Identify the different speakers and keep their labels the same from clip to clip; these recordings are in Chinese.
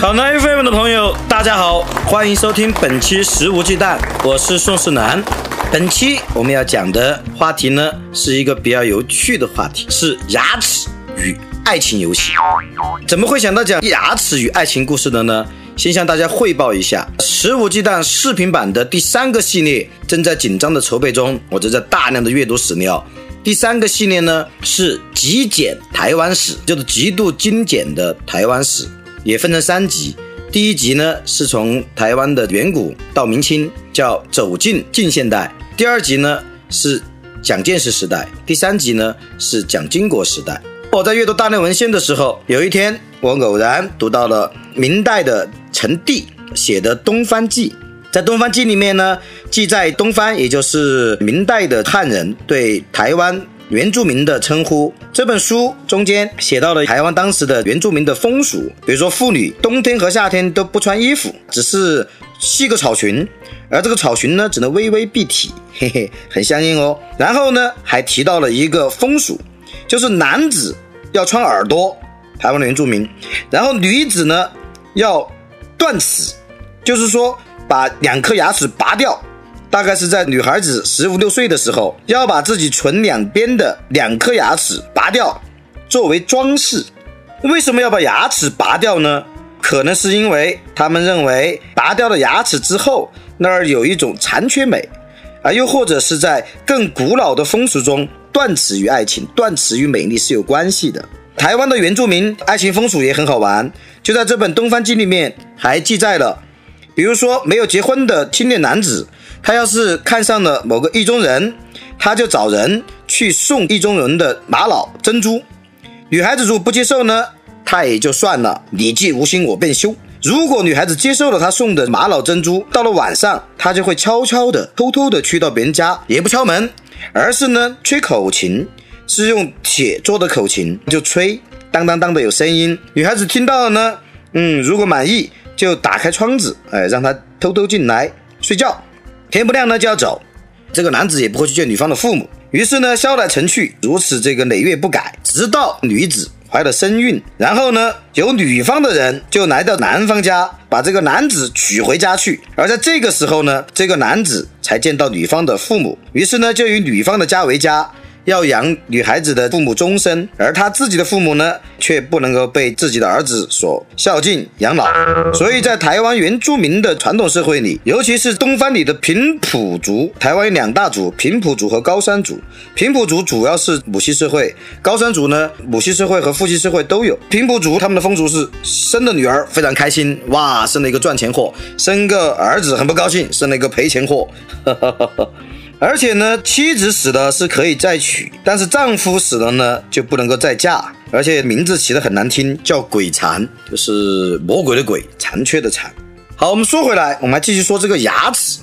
Speaker 1: 考拉 FM 的朋友，大家好，欢迎收听本期《食无忌惮》，我是宋世南。本期我们要讲的话题呢，是一个比较有趣的话题，是牙齿与爱情游戏。怎么会想到讲牙齿与爱情故事的呢？先向大家汇报一下，《食无忌惮》视频版的第三个系列正在紧张的筹备中，我正在大量的阅读史料。第三个系列呢是极简台湾史，就是极度精简的台湾史。也分成三集，第一集呢是从台湾的远古到明清，叫走进近现代；第二集呢是蒋介石时代；第三集呢是蒋经国时代。我在阅读大量文献的时候，有一天我偶然读到了明代的陈帝写的《东方记》。在《东方记》里面呢，记载东方，也就是明代的汉人对台湾。原住民的称呼，这本书中间写到了台湾当时的原住民的风俗，比如说妇女冬天和夏天都不穿衣服，只是系个草裙，而这个草裙呢只能微微蔽体，嘿嘿，很相应哦。然后呢还提到了一个风俗，就是男子要穿耳朵，台湾的原住民，然后女子呢要断齿，就是说把两颗牙齿拔掉。大概是在女孩子十五六岁的时候，要把自己唇两边的两颗牙齿拔掉，作为装饰。为什么要把牙齿拔掉呢？可能是因为他们认为拔掉了牙齿之后，那儿有一种残缺美，啊，又或者是在更古老的风俗中，断齿与爱情、断齿与美丽是有关系的。台湾的原住民爱情风俗也很好玩，就在这本《东方记》里面还记载了，比如说没有结婚的青年男子。他要是看上了某个意中人，他就找人去送意中人的玛瑙珍珠。女孩子如果不接受呢，他也就算了，你既无心，我便休。如果女孩子接受了他送的玛瑙珍珠，到了晚上，他就会悄悄的、偷偷的去到别人家，也不敲门，而是呢吹口琴，是用铁做的口琴，就吹当当当的有声音。女孩子听到了呢，嗯，如果满意，就打开窗子，哎，让他偷偷进来睡觉。天不亮呢就要走，这个男子也不会去见女方的父母，于是呢消来成去，如此这个累月不改，直到女子怀了身孕，然后呢由女方的人就来到男方家，把这个男子娶回家去，而在这个时候呢，这个男子才见到女方的父母，于是呢就以女方的家为家。要养女孩子的父母终身，而他自己的父母呢，却不能够被自己的儿子所孝敬养老。所以在台湾原住民的传统社会里，尤其是东方里的平埔族，台湾有两大族：平埔族和高山族。平埔族主要是母系社会，高山族呢，母系社会和父系社会都有。平埔族他们的风俗是生的女儿非常开心，哇，生了一个赚钱货；生个儿子很不高兴，生了一个赔钱货。而且呢，妻子死了是可以再娶，但是丈夫死了呢，就不能够再嫁。而且名字起得很难听，叫鬼残，就是魔鬼的鬼，残缺的残。好，我们说回来，我们来继续说这个牙齿。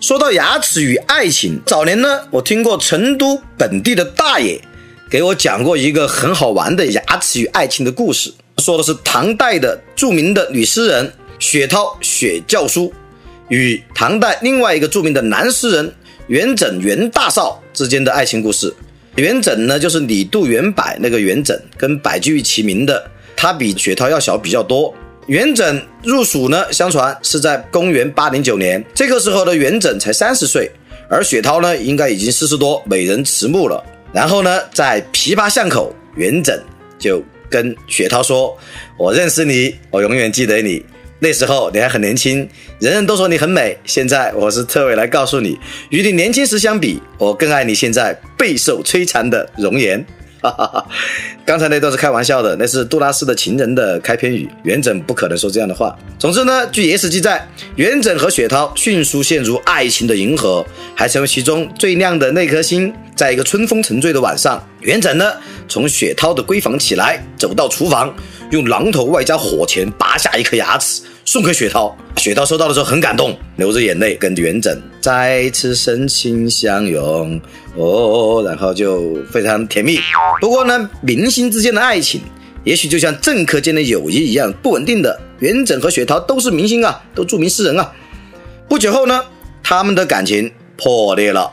Speaker 1: 说到牙齿与爱情，早年呢，我听过成都本地的大爷给我讲过一个很好玩的牙齿与爱情的故事，说的是唐代的著名的女诗人雪涛雪教书与唐代另外一个著名的男诗人。元稹元大少之间的爱情故事，元稹呢就是李杜元柏那个元稹，跟白居易齐名的，他比雪涛要小比较多。元稹入蜀呢，相传是在公元八零九年，这个时候的元稹才三十岁，而雪涛呢应该已经四十多，美人迟暮了。然后呢，在琵琶巷口，元稹就跟雪涛说：“我认识你，我永远记得你。”那时候你还很年轻，人人都说你很美。现在我是特为来告诉你，与你年轻时相比，我更爱你现在备受摧残的容颜。哈哈哈，刚才那段是开玩笑的，那是杜拉斯的情人的开篇语。元稹不可能说这样的话。总之呢，据野史记载，元稹和雪涛迅速陷入爱情的银河，还成为其中最亮的那颗星。在一个春风沉醉的晚上，元稹呢从雪涛的闺房起来，走到厨房，用榔头外加火钳拔下一颗牙齿。送给雪涛。雪涛收到的时候很感动，流着眼泪跟元稹再次深情相拥，哦，然后就非常甜蜜。不过呢，明星之间的爱情，也许就像政客间的友谊一样不稳定的。元稹和雪涛都是明星啊，都著名诗人啊。不久后呢，他们的感情破裂了。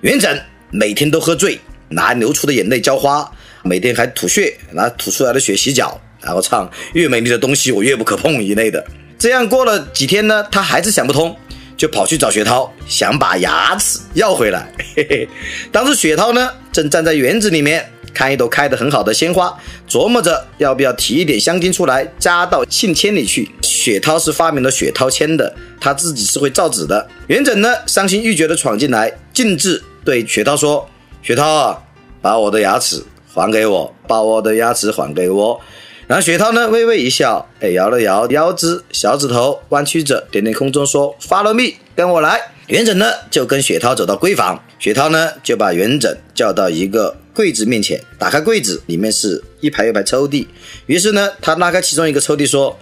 Speaker 1: 元稹每天都喝醉，拿流出的眼泪浇花，每天还吐血，拿吐出来的血洗脚，然后唱“越美丽的东西我越不可碰”一类的。这样过了几天呢，他还是想不通，就跑去找雪涛，想把牙齿要回来。嘿嘿，当时雪涛呢，正站在园子里面看一朵开得很好的鲜花，琢磨着要不要提一点香精出来加到信签里去。雪涛是发明了雪涛签的，他自己是会造纸的。元稹呢，伤心欲绝地闯进来，径自对雪涛说：“雪涛啊，把我的牙齿还给我，把我的牙齿还给我。”然后雪涛呢，微微一笑，哎，摇了摇腰肢，小指头弯曲着，点点空中说：“Follow me，跟我来。”元稹呢，就跟雪涛走到闺房，雪涛呢，就把元稹叫到一个柜子面前，打开柜子，里面是一排一排抽屉。于是呢，他拉开其中一个抽屉说。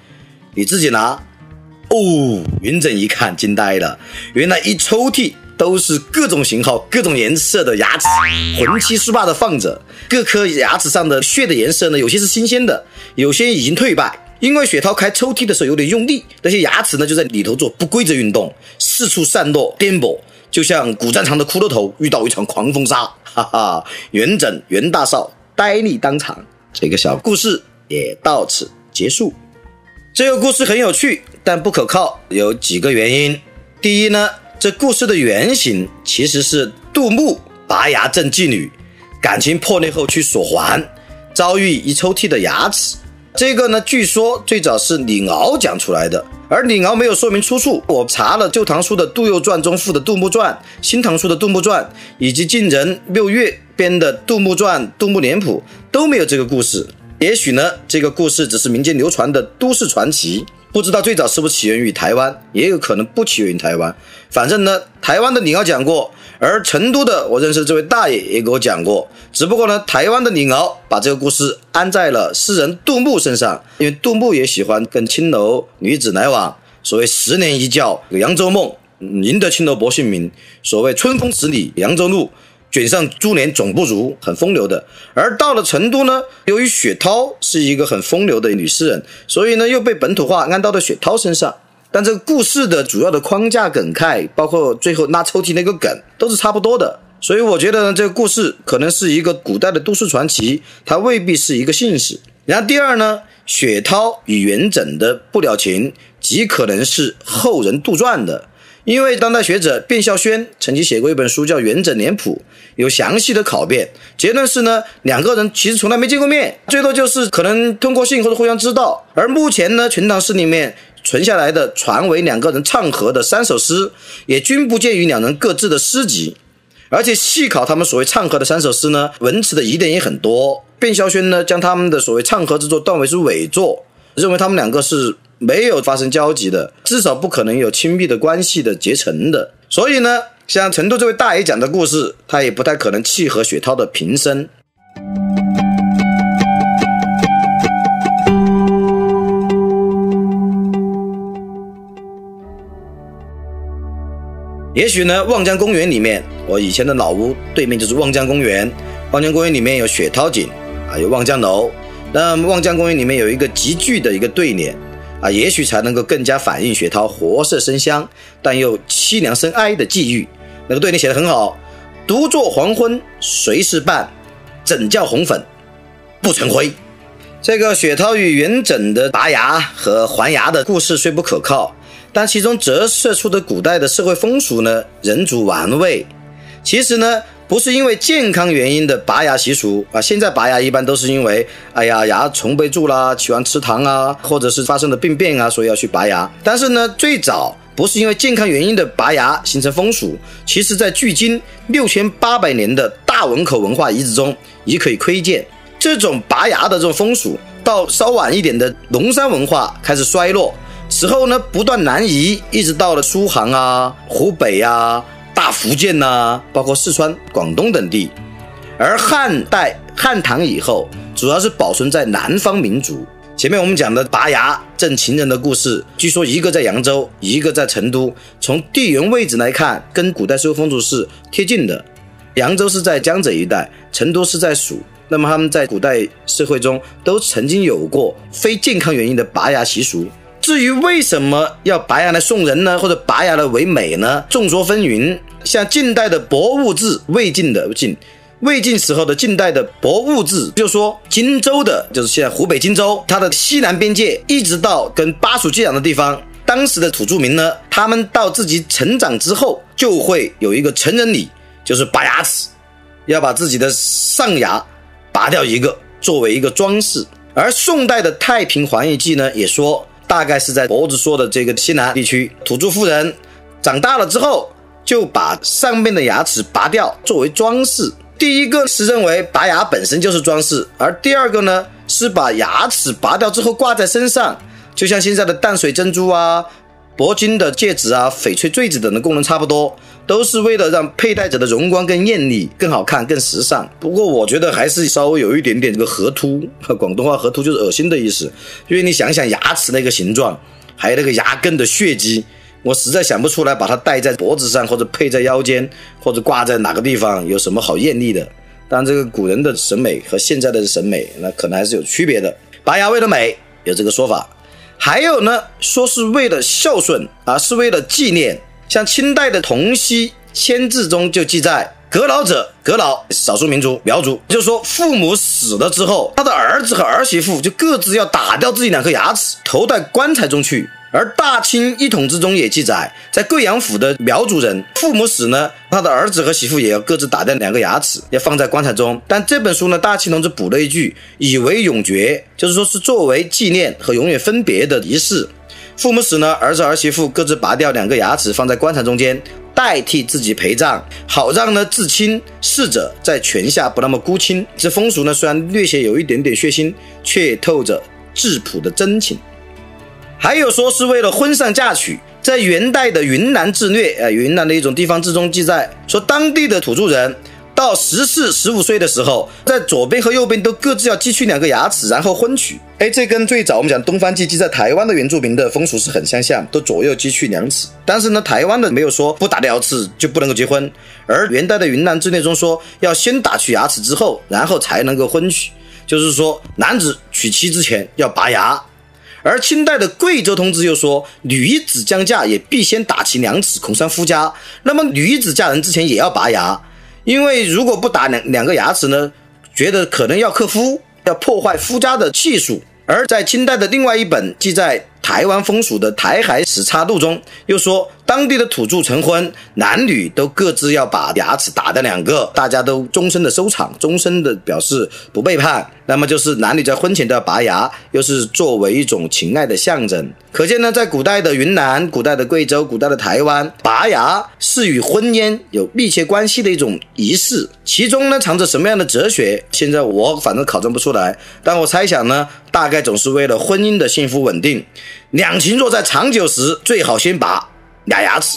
Speaker 1: 你自己拿哦，元稹一看惊呆了，原来一抽屉都是各种型号、各种颜色的牙齿，横七竖八的放着。各颗牙齿上的血的颜色呢，有些是新鲜的，有些已经退败。因为雪涛开抽屉的时候有点用力，那些牙齿呢就在里头做不规则运动，四处散落颠簸，就像古战场的骷髅头遇到一场狂风沙。哈哈，元稹元大少呆立当场。这个小故事也到此结束。这个故事很有趣，但不可靠，有几个原因。第一呢，这故事的原型其实是杜牧拔牙赠妓女，感情破裂后去索还，遭遇一抽屉的牙齿。这个呢，据说最早是李敖讲出来的，而李敖没有说明出处。我查了《旧唐书》的《杜佑传》中附的《杜牧传》，《新唐书》的《杜牧传》，以及晋人六月编的《杜牧传》《杜牧脸谱》，都没有这个故事。也许呢，这个故事只是民间流传的都市传奇，不知道最早是不是起源于台湾，也有可能不起源于台湾。反正呢，台湾的李敖讲过，而成都的我认识这位大爷也给我讲过。只不过呢，台湾的李敖把这个故事安在了诗人杜牧身上，因为杜牧也喜欢跟青楼女子来往。所谓十年一觉扬州梦，赢得青楼薄幸名。所谓春风十里扬州路。卷上珠帘总不如，很风流的。而到了成都呢，由于雪涛是一个很风流的女诗人，所以呢又被本土化安到了雪涛身上。但这个故事的主要的框架梗概，包括最后拉抽屉那个梗，都是差不多的。所以我觉得呢，这个故事可能是一个古代的都市传奇，它未必是一个信史。然后第二呢，雪涛与元稹的不了情，极可能是后人杜撰的。因为当代学者卞孝轩曾经写过一本书叫《元稹脸谱》，有详细的考辨。结论是呢，两个人其实从来没见过面，最多就是可能通过信或者互相知道。而目前呢，《全唐诗》里面存下来的传为两个人唱和的三首诗，也均不见于两人各自的诗集。而且细考他们所谓唱和的三首诗呢，文词的疑点也很多。卞孝轩呢，将他们的所谓唱和之作断为是伪作，认为他们两个是。没有发生交集的，至少不可能有亲密的关系的结成的。所以呢，像成都这位大爷讲的故事，他也不太可能契合雪涛的平生。也许呢，望江公园里面，我以前的老屋对面就是望江公园。望江公园里面有雪涛井啊，有望江楼。那望江公园里面有一个极具的一个对联。啊，也许才能够更加反映雪涛活色生香，但又凄凉生哀的际遇。那个对联写得很好：“独坐黄昏谁是伴，怎教红粉不成灰。”这个雪涛与元稹的拔牙和还牙的故事虽不可靠，但其中折射出的古代的社会风俗呢，人足玩味。其实呢。不是因为健康原因的拔牙习俗啊，现在拔牙一般都是因为，哎呀，牙虫被蛀啦，喜欢吃糖啊，或者是发生了病变啊，所以要去拔牙。但是呢，最早不是因为健康原因的拔牙形成风俗，其实在距今六千八百年的大汶口文化遗址中已可以窥见。这种拔牙的这种风俗，到稍晚一点的龙山文化开始衰落，此后呢不断南移，一直到了苏杭啊、湖北呀。福建呐，包括四川、广东等地，而汉代汉唐以后，主要是保存在南方民族。前面我们讲的拔牙赠情人的故事，据说一个在扬州，一个在成都。从地缘位置来看，跟古代社会风俗是贴近的。扬州是在江浙一带，成都是在蜀。那么他们在古代社会中都曾经有过非健康原因的拔牙习俗。至于为什么要拔牙来送人呢？或者拔牙来为美呢？众说纷纭。像近代的《博物志》，魏晋的晋。魏晋时候的近代的《博物志》就说，荆州的，就是现在湖北荆州，它的西南边界一直到跟巴蜀接壤的地方，当时的土著民呢，他们到自己成长之后，就会有一个成人礼，就是拔牙齿，要把自己的上牙拔掉一个，作为一个装饰。而宋代的《太平黄奕记》呢，也说，大概是在博子说的这个西南地区，土著妇人长大了之后，就把上面的牙齿拔掉，作为装饰。第一个是认为拔牙本身就是装饰，而第二个呢是把牙齿拔掉之后挂在身上，就像现在的淡水珍珠啊、铂金的戒指啊、翡翠坠子等的功能差不多，都是为了让佩戴者的容光更艳丽、更好看、更时尚。不过我觉得还是稍微有一点点这个河凸，广东话河凸就是恶心的意思，因为你想想牙齿那个形状，还有那个牙根的血迹。我实在想不出来，把它戴在脖子上，或者配在腰间，或者挂在哪个地方，有什么好艳丽的？当然，这个古人的审美和现在的审美，那可能还是有区别的。拔牙为了美，有这个说法；还有呢，说是为了孝顺啊，是为了纪念。像清代的《同溪签字》中就记载：“阁老者，阁老，少数民族苗族，就是说父母死了之后，他的儿子和儿媳妇就各自要打掉自己两颗牙齿，投在棺材中去。”而《大清一统志》中也记载，在贵阳府的苗族人父母死呢，他的儿子和媳妇也要各自打掉两个牙齿，要放在棺材中。但这本书呢，大清同志补了一句“以为永绝”，就是说是作为纪念和永远分别的仪式。父母死呢，儿子儿媳妇各自拔掉两个牙齿，放在棺材中间，代替自己陪葬，好让呢至亲逝者在泉下不那么孤清。这风俗呢，虽然略显有一点点血腥，却透着质朴的真情。还有说是为了婚丧嫁娶，在元代的云南志略，呃，云南的一种地方志中记载说，当地的土著人到十四、十五岁的时候，在左边和右边都各自要锯去两个牙齿，然后婚娶。哎，这跟最早我们讲东方记记在台湾的原住民的风俗是很相像，都左右锯去两齿。但是呢，台湾的没有说不打掉牙齿就不能够结婚，而元代的云南志略中说，要先打去牙齿之后，然后才能够婚娶，就是说男子娶妻之前要拔牙。而清代的贵州通知又说，女子将嫁也必先打其两齿，恐伤夫家。那么女子嫁人之前也要拔牙，因为如果不打两两个牙齿呢，觉得可能要克夫，要破坏夫家的气数。而在清代的另外一本记载。台湾风俗的《台海史差录》中又说，当地的土著成婚，男女都各自要把牙齿打掉两个，大家都终身的收藏，终身的表示不背叛。那么就是男女在婚前都要拔牙，又是作为一种情爱的象征。可见呢，在古代的云南、古代的贵州、古代的台湾，拔牙是与婚姻有密切关系的一种仪式，其中呢藏着什么样的哲学？现在我反正考证不出来，但我猜想呢，大概总是为了婚姻的幸福稳定。两情若在长久时，最好先拔俩牙齿。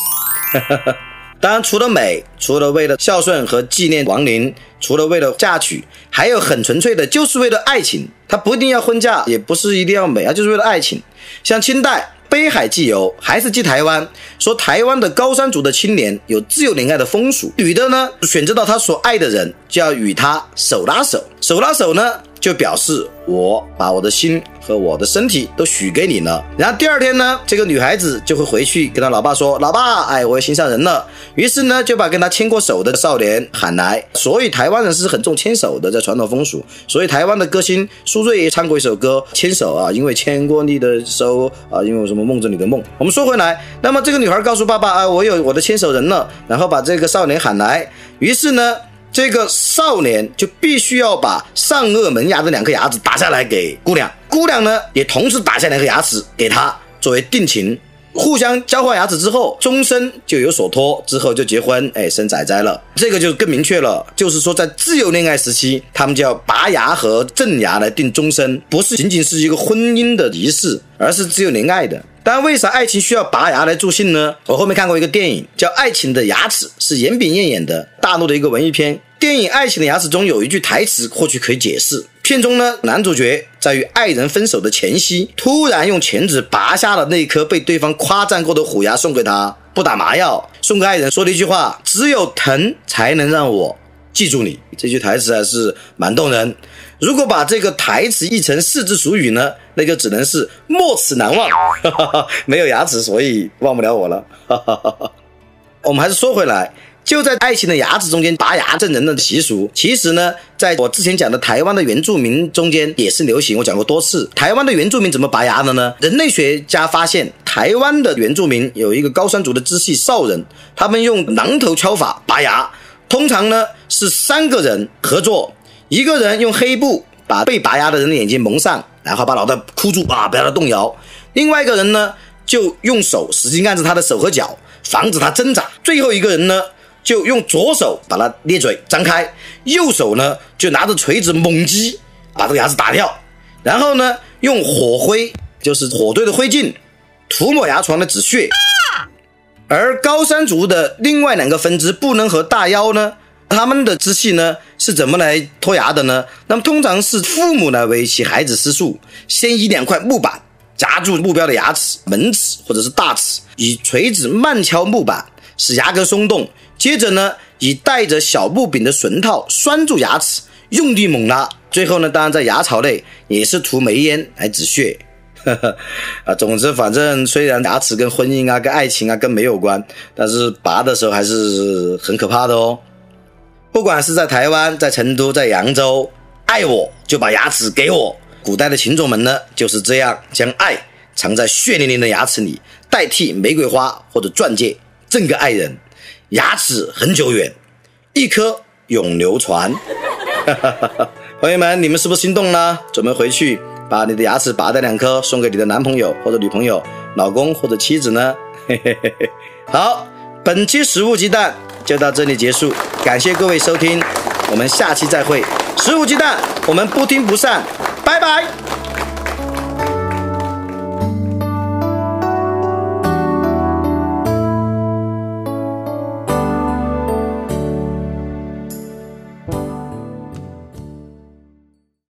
Speaker 1: 当然，除了美，除了为了孝顺和纪念亡灵，除了为了嫁娶，还有很纯粹的，就是为了爱情。它不一定要婚嫁，也不是一定要美啊，就是为了爱情。像清代《北海寄游》，还是记台湾，说台湾的高山族的青年有自由恋爱的风俗，女的呢选择到她所爱的人，就要与他手拉手，手拉手呢。就表示我把我的心和我的身体都许给你了。然后第二天呢，这个女孩子就会回去跟她老爸说：“老爸，哎，我心上人了。”于是呢，就把跟她牵过手的少年喊来。所以台湾人是很重牵手的，在传统风俗。所以台湾的歌星苏芮也唱过一首歌《牵手》啊，因为牵过你的手啊，因为什么梦着你的梦。我们说回来，那么这个女孩告诉爸爸啊，我有我的牵手人了，然后把这个少年喊来。于是呢。这个少年就必须要把上颚门牙的两颗牙齿打下来给姑娘，姑娘呢也同时打下两颗牙齿给他作为定情，互相交换牙齿之后，终身就有所托，之后就结婚，哎，生崽崽了。这个就更明确了，就是说在自由恋爱时期，他们就要拔牙和正牙来定终身，不是仅仅是一个婚姻的仪式，而是自由恋爱的。但为啥爱情需要拔牙来助兴呢？我后面看过一个电影叫《爱情的牙齿》，是严炳彦演的，大陆的一个文艺片。电影《爱情的牙齿》中有一句台词，或许可以解释：片中呢，男主角在与爱人分手的前夕，突然用钳子拔下了那颗被对方夸赞过的虎牙送给他，不打麻药，送给爱人，说了一句话：“只有疼才能让我记住你。”这句台词还是蛮动人。如果把这个台词译成四字俗语呢，那就只能是“没齿难忘”。没有牙齿，所以忘不了我了。我们还是说回来。就在爱情的牙齿中间拔牙赠人的习俗，其实呢，在我之前讲的台湾的原住民中间也是流行。我讲过多次，台湾的原住民怎么拔牙的呢？人类学家发现，台湾的原住民有一个高山族的支系少人，他们用榔头敲法拔牙，通常呢是三个人合作，一个人用黑布把被拔牙的人的眼睛蒙上，然后把脑袋箍住啊，不要他动摇；另外一个人呢就用手使劲按着他的手和脚，防止他挣扎；最后一个人呢。就用左手把他咧嘴张开，右手呢就拿着锤子猛击，把这个牙齿打掉。然后呢，用火灰，就是火堆的灰烬，涂抹牙床的止血。而高山族的另外两个分支不能和大妖呢，他们的支系呢是怎么来脱牙的呢？那么通常是父母来为其孩子施术，先以两块木板夹住目标的牙齿、门齿或者是大齿，以锤子慢敲木板，使牙根松动。接着呢，以带着小木柄的绳套拴住牙齿，用力猛拉。最后呢，当然在牙槽内也是涂煤烟来止血。啊，总之反正虽然牙齿跟婚姻啊、跟爱情啊跟没有关，但是拔的时候还是很可怕的哦。不管是在台湾、在成都、在扬州，爱我就把牙齿给我。古代的情种们呢就是这样，将爱藏在血淋淋的牙齿里，代替玫瑰花或者钻戒赠给爱人。牙齿很久远，一颗永流传。朋友们，你们是不是心动了？准备回去把你的牙齿拔掉两颗，送给你的男朋友或者女朋友、老公或者妻子呢？嘿嘿嘿嘿。好，本期食物鸡蛋就到这里结束，感谢各位收听，我们下期再会。十五鸡蛋，我们不听不散，拜拜。